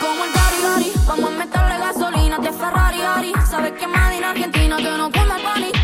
como el Gary Gary. Vamos a meterle gasolina de Ferrari Ari. Sabes que más en Argentina que no come el pani.